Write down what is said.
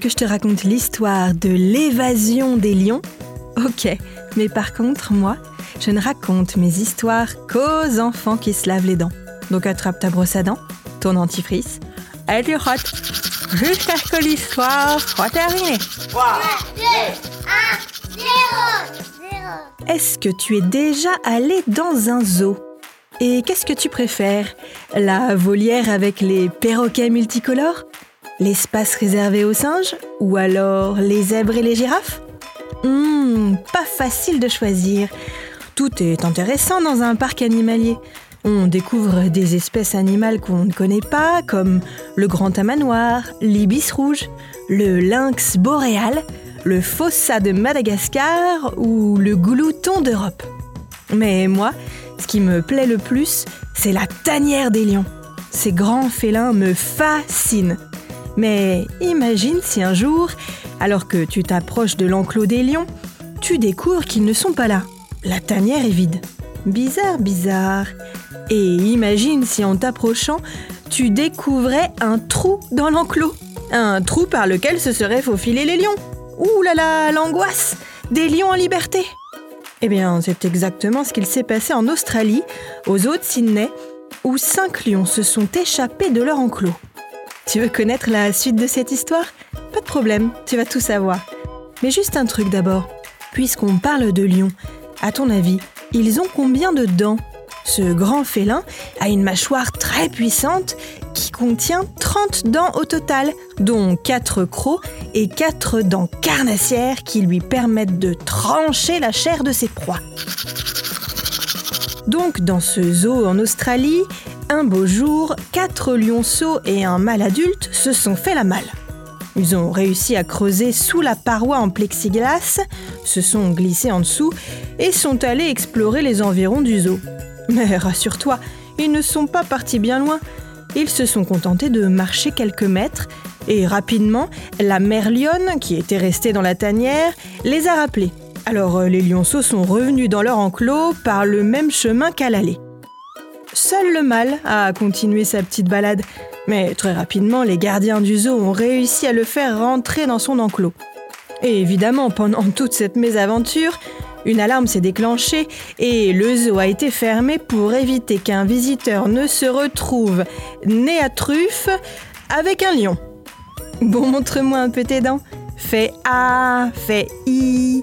Que je te raconte l'histoire de l'évasion des lions? Ok, mais par contre, moi, je ne raconte mes histoires qu'aux enfants qui se lavent les dents. Donc attrape ta brosse à dents, ton antifrice, et tu rotes jusqu'à ce que l'histoire soit terminée. 3, 2, 1, 0, 0. Est-ce que tu es déjà allé dans un zoo? Et qu'est-ce que tu préfères? La volière avec les perroquets multicolores L'espace réservé aux singes Ou alors les zèbres et les girafes? Hmm, pas facile de choisir. Tout est intéressant dans un parc animalier. On découvre des espèces animales qu'on ne connaît pas, comme le grand tamanoir, l'ibis rouge, le lynx boréal, le fossa de Madagascar ou le glouton d'Europe. Mais moi, ce qui me plaît le plus, c'est la tanière des lions. Ces grands félins me fascinent. Mais imagine si un jour, alors que tu t'approches de l'enclos des lions, tu découvres qu'ils ne sont pas là. La tanière est vide. Bizarre, bizarre. Et imagine si en t'approchant, tu découvrais un trou dans l'enclos. Un trou par lequel se seraient faufilés les lions. Ouh là là, l'angoisse Des lions en liberté Eh bien, c'est exactement ce qu'il s'est passé en Australie, aux eaux de Sydney, où cinq lions se sont échappés de leur enclos. Tu veux connaître la suite de cette histoire? Pas de problème, tu vas tout savoir. Mais juste un truc d'abord. Puisqu'on parle de lions, à ton avis, ils ont combien de dents? Ce grand félin a une mâchoire très puissante qui contient 30 dents au total, dont 4 crocs et 4 dents carnassières qui lui permettent de trancher la chair de ses proies. Donc dans ce zoo en Australie, un beau jour, quatre lionceaux et un mâle adulte se sont fait la malle. Ils ont réussi à creuser sous la paroi en plexiglas, se sont glissés en dessous et sont allés explorer les environs du zoo. Mais rassure-toi, ils ne sont pas partis bien loin. Ils se sont contentés de marcher quelques mètres et rapidement, la mère lionne, qui était restée dans la tanière, les a rappelés. Alors euh, les lionceaux sont revenus dans leur enclos par le même chemin qu'à l'aller. Seul le mâle a continué sa petite balade, mais très rapidement, les gardiens du zoo ont réussi à le faire rentrer dans son enclos. Et évidemment, pendant toute cette mésaventure, une alarme s'est déclenchée et le zoo a été fermé pour éviter qu'un visiteur ne se retrouve nez à truffe avec un lion. Bon, montre-moi un peu tes dents. Fais A, fais I.